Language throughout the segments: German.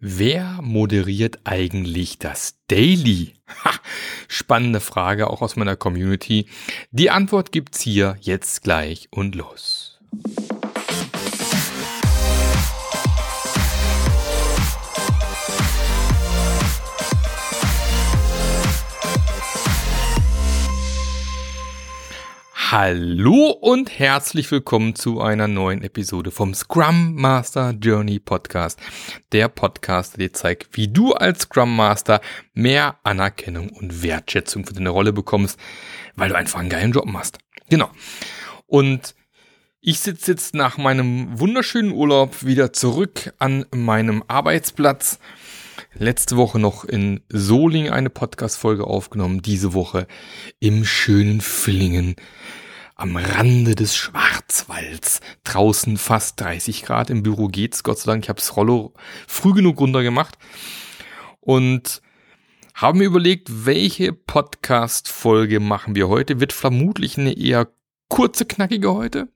Wer moderiert eigentlich das Daily? Ha, spannende Frage auch aus meiner Community. Die Antwort gibt's hier jetzt gleich und los. Hallo und herzlich willkommen zu einer neuen Episode vom Scrum Master Journey Podcast. Der Podcast, der dir zeigt, wie du als Scrum Master mehr Anerkennung und Wertschätzung für deine Rolle bekommst, weil du einfach einen geilen Job machst. Genau. Und ich sitze jetzt nach meinem wunderschönen Urlaub wieder zurück an meinem Arbeitsplatz letzte Woche noch in Soling eine Podcast-Folge aufgenommen, diese Woche im schönen Villingen am Rande des Schwarzwalds. Draußen fast 30 Grad, im Büro geht's, Gott sei Dank. Ich habe das Rollo früh genug runter gemacht und haben mir überlegt, welche Podcast-Folge machen wir heute. Wird vermutlich eine eher kurze, knackige heute.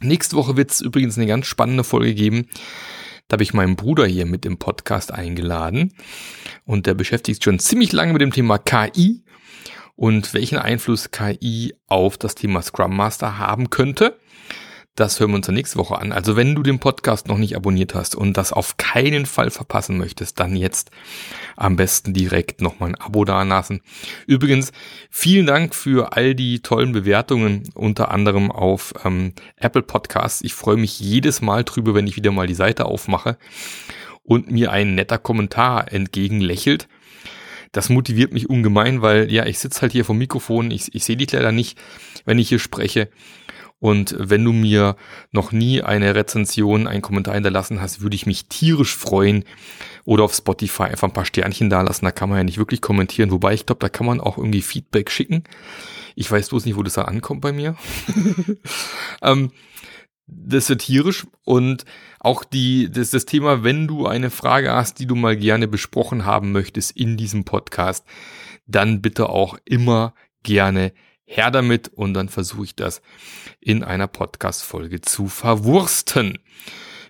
Nächste Woche wird es übrigens eine ganz spannende Folge geben. Da habe ich meinen Bruder hier mit dem Podcast eingeladen und der beschäftigt sich schon ziemlich lange mit dem Thema KI und welchen Einfluss KI auf das Thema Scrum Master haben könnte. Das hören wir uns dann nächste Woche an. Also wenn du den Podcast noch nicht abonniert hast und das auf keinen Fall verpassen möchtest, dann jetzt am besten direkt nochmal ein Abo dalassen. Übrigens, vielen Dank für all die tollen Bewertungen, unter anderem auf ähm, Apple Podcasts. Ich freue mich jedes Mal drüber, wenn ich wieder mal die Seite aufmache und mir ein netter Kommentar entgegenlächelt. Das motiviert mich ungemein, weil ja, ich sitze halt hier vom Mikrofon, ich, ich sehe dich leider nicht, wenn ich hier spreche und wenn du mir noch nie eine Rezension, einen Kommentar hinterlassen hast, würde ich mich tierisch freuen. Oder auf Spotify einfach ein paar Sternchen da lassen. Da kann man ja nicht wirklich kommentieren. Wobei ich glaube, da kann man auch irgendwie Feedback schicken. Ich weiß bloß nicht, wo das da ankommt bei mir. ähm, das wird tierisch und auch die, das, das Thema, wenn du eine Frage hast, die du mal gerne besprochen haben möchtest in diesem Podcast, dann bitte auch immer gerne her damit und dann versuche ich das in einer Podcast-Folge zu verwursten.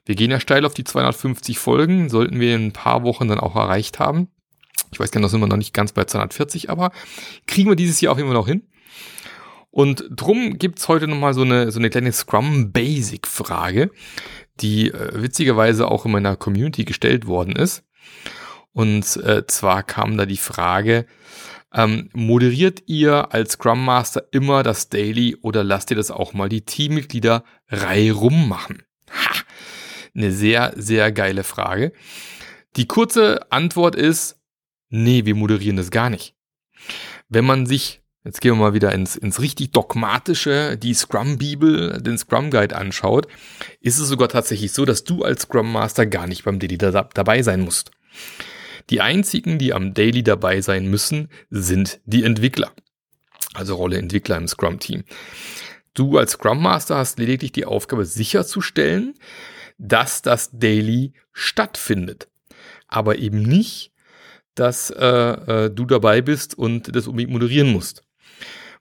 Wir gehen ja steil auf die 250 Folgen, sollten wir in ein paar Wochen dann auch erreicht haben. Ich weiß gar nicht, da sind wir noch nicht ganz bei 240, aber kriegen wir dieses Jahr jeden Fall noch hin. Und drum gibt's heute nochmal so eine, so eine kleine Scrum-Basic-Frage, die äh, witzigerweise auch in meiner Community gestellt worden ist. Und äh, zwar kam da die Frage, ähm, moderiert ihr als Scrum Master immer das Daily oder lasst ihr das auch mal die Teammitglieder reihum machen? Ha! Eine sehr, sehr geile Frage. Die kurze Antwort ist, nee, wir moderieren das gar nicht. Wenn man sich, jetzt gehen wir mal wieder ins, ins richtig dogmatische, die Scrum-Bibel, den Scrum Guide anschaut, ist es sogar tatsächlich so, dass du als Scrum Master gar nicht beim Daily da, dabei sein musst. Die einzigen, die am Daily dabei sein müssen, sind die Entwickler. Also Rolle Entwickler im Scrum-Team. Du als Scrum Master hast lediglich die Aufgabe sicherzustellen, dass das Daily stattfindet. Aber eben nicht, dass äh, äh, du dabei bist und das unbedingt moderieren musst.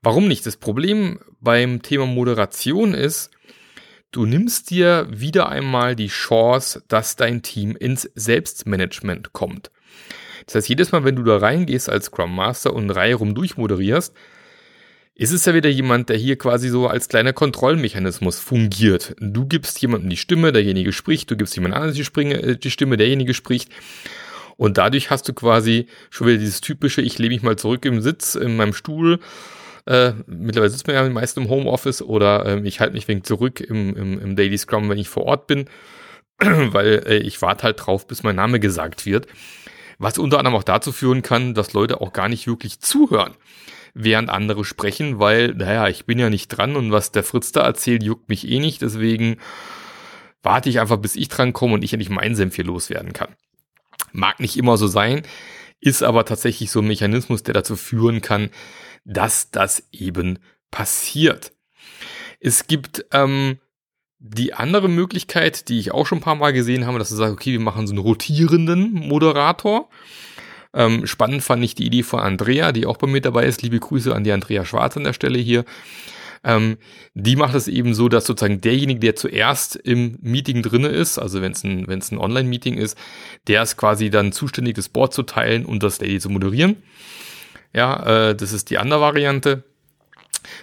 Warum nicht? Das Problem beim Thema Moderation ist, du nimmst dir wieder einmal die Chance, dass dein Team ins Selbstmanagement kommt. Das heißt, jedes Mal, wenn du da reingehst als Scrum Master und Reihe rum durchmoderierst, ist es ja wieder jemand, der hier quasi so als kleiner Kontrollmechanismus fungiert. Du gibst jemandem die Stimme, derjenige spricht, du gibst jemand anderes die, äh, die Stimme, derjenige spricht. Und dadurch hast du quasi schon wieder dieses typische, ich lehne mich mal zurück im Sitz, in meinem Stuhl. Äh, mittlerweile sitzt man ja meist im Homeoffice oder äh, ich halte mich wenig zurück im, im, im Daily Scrum, wenn ich vor Ort bin, weil äh, ich warte halt drauf, bis mein Name gesagt wird. Was unter anderem auch dazu führen kann, dass Leute auch gar nicht wirklich zuhören, während andere sprechen, weil, naja, ich bin ja nicht dran und was der Fritz da erzählt, juckt mich eh nicht, deswegen warte ich einfach, bis ich dran komme und ich endlich meinen Senf hier loswerden kann. Mag nicht immer so sein, ist aber tatsächlich so ein Mechanismus, der dazu führen kann, dass das eben passiert. Es gibt ähm, die andere Möglichkeit, die ich auch schon ein paar Mal gesehen habe, dass du sagst, okay, wir machen so einen rotierenden Moderator. Ähm, spannend fand ich die Idee von Andrea, die auch bei mir dabei ist. Liebe Grüße an die Andrea Schwarz an der Stelle hier. Ähm, die macht es eben so, dass sozusagen derjenige, der zuerst im Meeting drinne ist, also wenn es ein, wenn es ein Online-Meeting ist, der ist quasi dann zuständig, das Board zu teilen und das Daily zu moderieren. Ja, äh, das ist die andere Variante,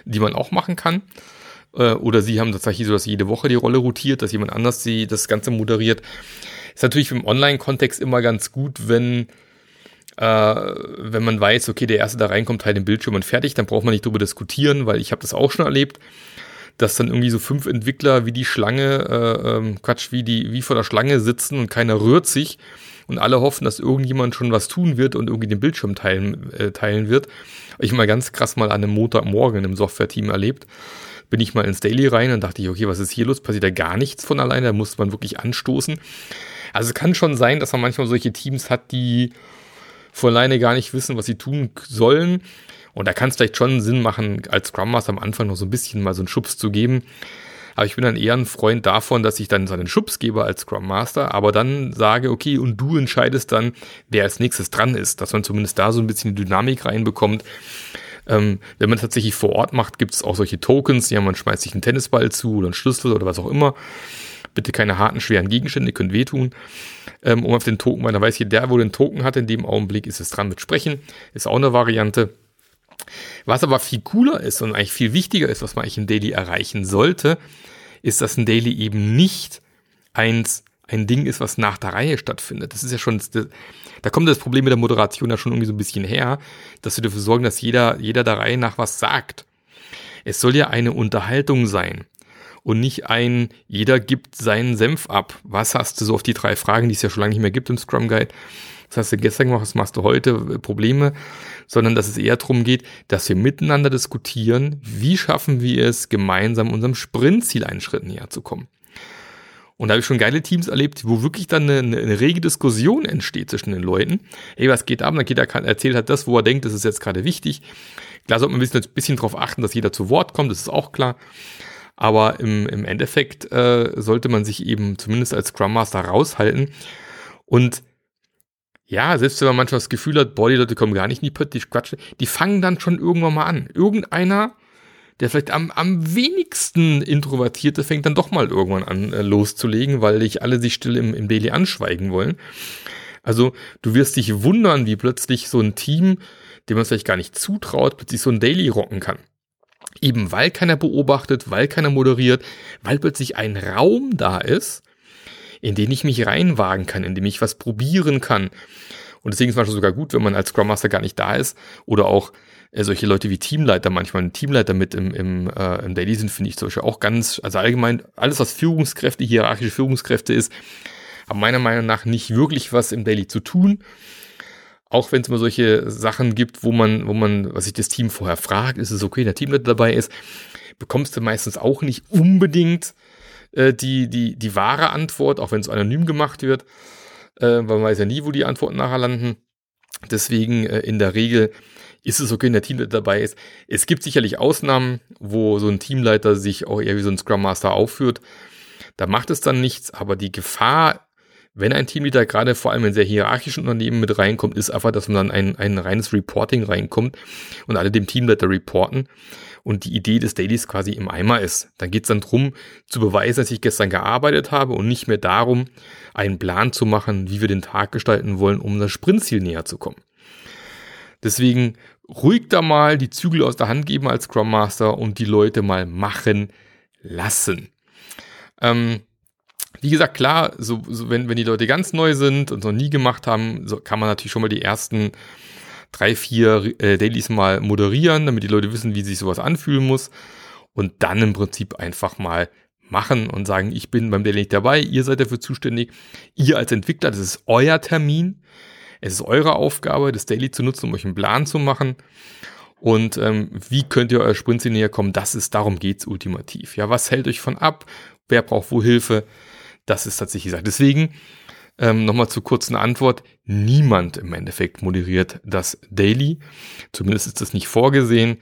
die man auch machen kann. Äh, oder sie haben tatsächlich so, dass jede Woche die Rolle rotiert, dass jemand anders sie das Ganze moderiert. Ist natürlich im Online-Kontext immer ganz gut, wenn äh, wenn man weiß, okay, der erste da reinkommt, teilt den Bildschirm und fertig, dann braucht man nicht drüber diskutieren, weil ich habe das auch schon erlebt, dass dann irgendwie so fünf Entwickler wie die Schlange, äh, ähm, Quatsch, wie die, wie vor der Schlange sitzen und keiner rührt sich und alle hoffen, dass irgendjemand schon was tun wird und irgendwie den Bildschirm teilen, äh, teilen wird. Ich mal ganz krass mal an einem Montagmorgen im Software-Team erlebt. Bin ich mal ins Daily rein und dachte ich, okay, was ist hier los? Passiert da gar nichts von alleine, da muss man wirklich anstoßen. Also es kann schon sein, dass man manchmal solche Teams hat, die von alleine gar nicht wissen, was sie tun sollen. Und da kann es vielleicht schon Sinn machen, als Scrum Master am Anfang noch so ein bisschen mal so einen Schubs zu geben. Aber ich bin dann eher ein Freund davon, dass ich dann so einen Schubs gebe als Scrum Master, aber dann sage, okay, und du entscheidest dann, wer als nächstes dran ist, dass man zumindest da so ein bisschen Dynamik reinbekommt. Ähm, wenn man tatsächlich vor Ort macht, gibt es auch solche Tokens, ja, man schmeißt sich einen Tennisball zu oder einen Schlüssel oder was auch immer. Bitte keine harten, schweren Gegenstände, können wehtun. Ähm, um auf den Token, weil dann weiß ich, der, wo den Token hat, in dem Augenblick ist es dran mit Sprechen. Ist auch eine Variante. Was aber viel cooler ist und eigentlich viel wichtiger ist, was man eigentlich im Daily erreichen sollte, ist, dass ein Daily eben nicht eins, ein Ding ist, was nach der Reihe stattfindet. Das ist ja schon, da kommt das Problem mit der Moderation ja schon irgendwie so ein bisschen her, dass wir dafür sorgen, dass jeder, jeder der Reihe nach was sagt. Es soll ja eine Unterhaltung sein und nicht ein, jeder gibt seinen Senf ab. Was hast du so auf die drei Fragen, die es ja schon lange nicht mehr gibt im Scrum Guide? Was hast du gestern gemacht, was machst du heute? Probleme, sondern dass es eher darum geht, dass wir miteinander diskutieren, wie schaffen wir es, gemeinsam unserem Sprintziel einen Schritt näher zu kommen. Und da habe ich schon geile Teams erlebt, wo wirklich dann eine, eine, rege Diskussion entsteht zwischen den Leuten. Ey, was geht ab? Dann geht er, erzählt halt das, wo er denkt, das ist jetzt gerade wichtig. Klar sollte man ein bisschen, ein bisschen darauf achten, dass jeder zu Wort kommt, das ist auch klar. Aber im, im Endeffekt äh, sollte man sich eben zumindest als Scrum Master raushalten. Und ja, selbst wenn man manchmal das Gefühl hat, boah, die Leute kommen gar nicht in die Pötte, die quatschen, die fangen dann schon irgendwann mal an. Irgendeiner, der vielleicht am, am wenigsten Introvertierte, fängt dann doch mal irgendwann an äh, loszulegen, weil nicht alle sich still im, im Daily anschweigen wollen. Also du wirst dich wundern, wie plötzlich so ein Team, dem man es vielleicht gar nicht zutraut, plötzlich so ein Daily rocken kann. Eben weil keiner beobachtet, weil keiner moderiert, weil plötzlich ein Raum da ist, in den ich mich reinwagen kann, in dem ich was probieren kann. Und deswegen ist es manchmal sogar gut, wenn man als Scrum Master gar nicht da ist. Oder auch äh, solche Leute wie Teamleiter manchmal. Ein Teamleiter mit im, im, äh, im Daily sind, finde ich zum Beispiel auch ganz, also allgemein alles, was Führungskräfte, hierarchische Führungskräfte ist, haben meiner Meinung nach nicht wirklich was im Daily zu tun. Auch wenn es mal solche Sachen gibt, wo man, wo man, was sich das Team vorher fragt, ist es okay, der Teamleiter dabei ist, bekommst du meistens auch nicht unbedingt äh, die, die, die wahre Antwort, auch wenn es anonym gemacht wird, äh, weil man weiß ja nie, wo die Antworten nachher landen. Deswegen äh, in der Regel ist es okay, wenn der Teamleiter dabei ist. Es gibt sicherlich Ausnahmen, wo so ein Teamleiter sich auch eher wie so ein Scrum Master aufführt. Da macht es dann nichts, aber die Gefahr wenn ein Teamleader gerade vor allem in sehr hierarchischen Unternehmen mit reinkommt, ist einfach, dass man dann ein, ein reines Reporting reinkommt und alle dem Teamleiter reporten und die Idee des Dailies quasi im Eimer ist. Dann geht es dann drum zu beweisen, dass ich gestern gearbeitet habe und nicht mehr darum, einen Plan zu machen, wie wir den Tag gestalten wollen, um das Sprintziel näher zu kommen. Deswegen ruhig da mal die Zügel aus der Hand geben als Scrum Master und die Leute mal machen lassen. Ähm, wie gesagt, klar, so, so wenn, wenn die Leute ganz neu sind und noch nie gemacht haben, so kann man natürlich schon mal die ersten drei, vier äh, Dailies mal moderieren, damit die Leute wissen, wie sich sowas anfühlen muss. Und dann im Prinzip einfach mal machen und sagen, ich bin beim Daily nicht dabei, ihr seid dafür zuständig. Ihr als Entwickler, das ist euer Termin. Es ist eure Aufgabe, das Daily zu nutzen, um euch einen Plan zu machen. Und ähm, wie könnt ihr euer Sprint näher kommen? Das ist, darum geht's ultimativ. Ja, was hält euch von ab? Wer braucht wo Hilfe? Das ist tatsächlich gesagt. Deswegen ähm, nochmal zur kurzen Antwort. Niemand im Endeffekt moderiert das Daily. Zumindest ist das nicht vorgesehen.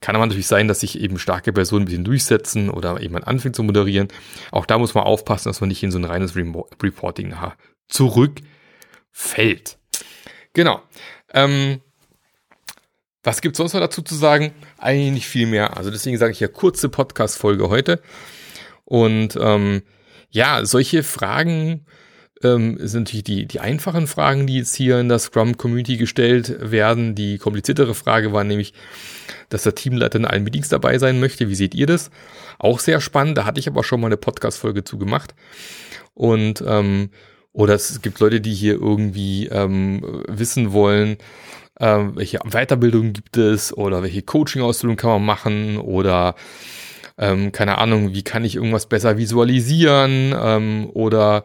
Kann aber natürlich sein, dass sich eben starke Personen ein bisschen durchsetzen oder jemand anfängt zu moderieren. Auch da muss man aufpassen, dass man nicht in so ein reines Reporting nachher zurückfällt. Genau. Ähm, was gibt's sonst noch dazu zu sagen? Eigentlich nicht viel mehr. Also deswegen sage ich ja kurze Podcast-Folge heute. Und ähm, ja, solche Fragen ähm, sind natürlich die, die einfachen Fragen, die jetzt hier in der Scrum-Community gestellt werden. Die kompliziertere Frage war nämlich, dass der Teamleiter in allen Meetings dabei sein möchte. Wie seht ihr das? Auch sehr spannend. Da hatte ich aber schon mal eine Podcast-Folge zu gemacht. Und ähm, oder es gibt Leute, die hier irgendwie ähm, wissen wollen, ähm, welche Weiterbildung gibt es oder welche Coaching-Ausbildung kann man machen oder ähm, keine Ahnung, wie kann ich irgendwas besser visualisieren ähm, oder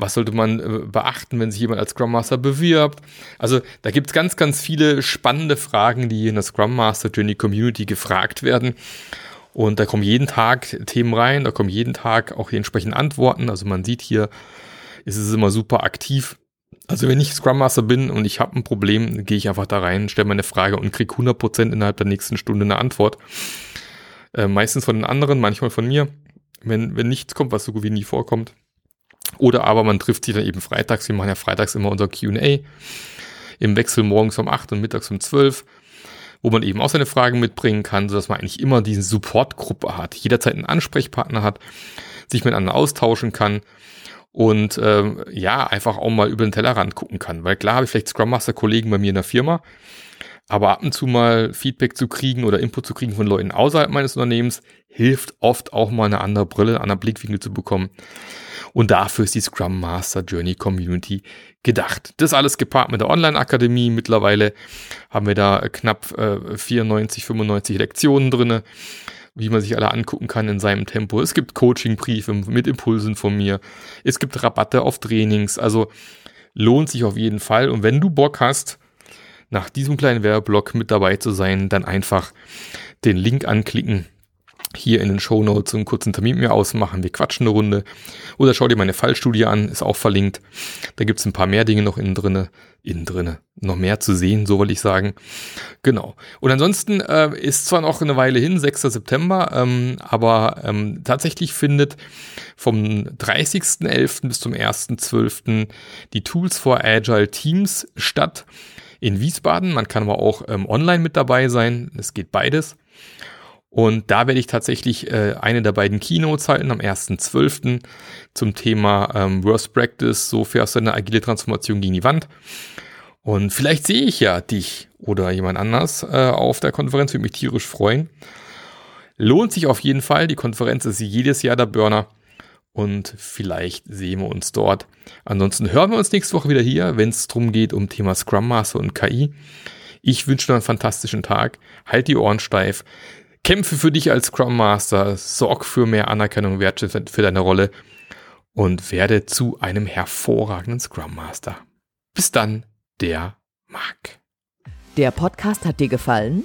was sollte man äh, beachten, wenn sich jemand als Scrum Master bewirbt? Also da gibt es ganz, ganz viele spannende Fragen, die in der Scrum Master Journey Community gefragt werden. Und da kommen jeden Tag Themen rein, da kommen jeden Tag auch die entsprechenden Antworten. Also man sieht hier, ist es immer super aktiv. Also wenn ich Scrum Master bin und ich habe ein Problem, gehe ich einfach da rein, stelle meine Frage und kriege 100% innerhalb der nächsten Stunde eine Antwort. Äh, meistens von den anderen, manchmal von mir. Wenn, wenn nichts kommt, was so gut wie nie vorkommt. Oder aber man trifft sich dann eben freitags. Wir machen ja freitags immer unser QA im Wechsel morgens um 8 und mittags um 12, wo man eben auch seine Fragen mitbringen kann, sodass man eigentlich immer diese Supportgruppe hat, jederzeit einen Ansprechpartner hat, sich miteinander austauschen kann und ähm, ja, einfach auch mal über den Tellerrand gucken kann. Weil klar habe ich vielleicht Scrum Master Kollegen bei mir in der Firma, aber ab und zu mal Feedback zu kriegen oder Input zu kriegen von Leuten außerhalb meines Unternehmens hilft oft auch mal eine andere Brille, einen anderen Blickwinkel zu bekommen. Und dafür ist die Scrum Master Journey Community gedacht. Das alles gepaart mit der Online-Akademie. Mittlerweile haben wir da knapp äh, 94, 95 Lektionen drinne wie man sich alle angucken kann in seinem Tempo. Es gibt Coaching-Briefe mit Impulsen von mir. Es gibt Rabatte auf Trainings. Also lohnt sich auf jeden Fall. Und wenn du Bock hast, nach diesem kleinen Werbeblock mit dabei zu sein, dann einfach den Link anklicken hier in den Show Notes einen kurzen Termin mit mir ausmachen. Wir quatschen eine Runde. Oder schau dir meine Fallstudie an, ist auch verlinkt. Da gibt's ein paar mehr Dinge noch innen drinne. Innen drinne. Noch mehr zu sehen, so wollte ich sagen. Genau. Und ansonsten äh, ist zwar noch eine Weile hin, 6. September, ähm, aber ähm, tatsächlich findet vom 30.11. bis zum 1.12. die Tools for Agile Teams statt in Wiesbaden. Man kann aber auch ähm, online mit dabei sein. Es geht beides. Und da werde ich tatsächlich äh, eine der beiden Keynotes halten am 1.12. zum Thema ähm, Worst Practice, so fährst du eine agile Transformation gegen die Wand. Und vielleicht sehe ich ja dich oder jemand anders äh, auf der Konferenz, würde mich tierisch freuen. Lohnt sich auf jeden Fall. Die Konferenz ist jedes Jahr der Burner. Und vielleicht sehen wir uns dort. Ansonsten hören wir uns nächste Woche wieder hier, wenn es darum geht um Thema Scrum Master und KI. Ich wünsche dir einen fantastischen Tag. Halt die Ohren steif. Kämpfe für dich als Scrum Master, sorg für mehr Anerkennung und Wertschätzung für deine Rolle und werde zu einem hervorragenden Scrum Master. Bis dann, der Marc. Der Podcast hat dir gefallen?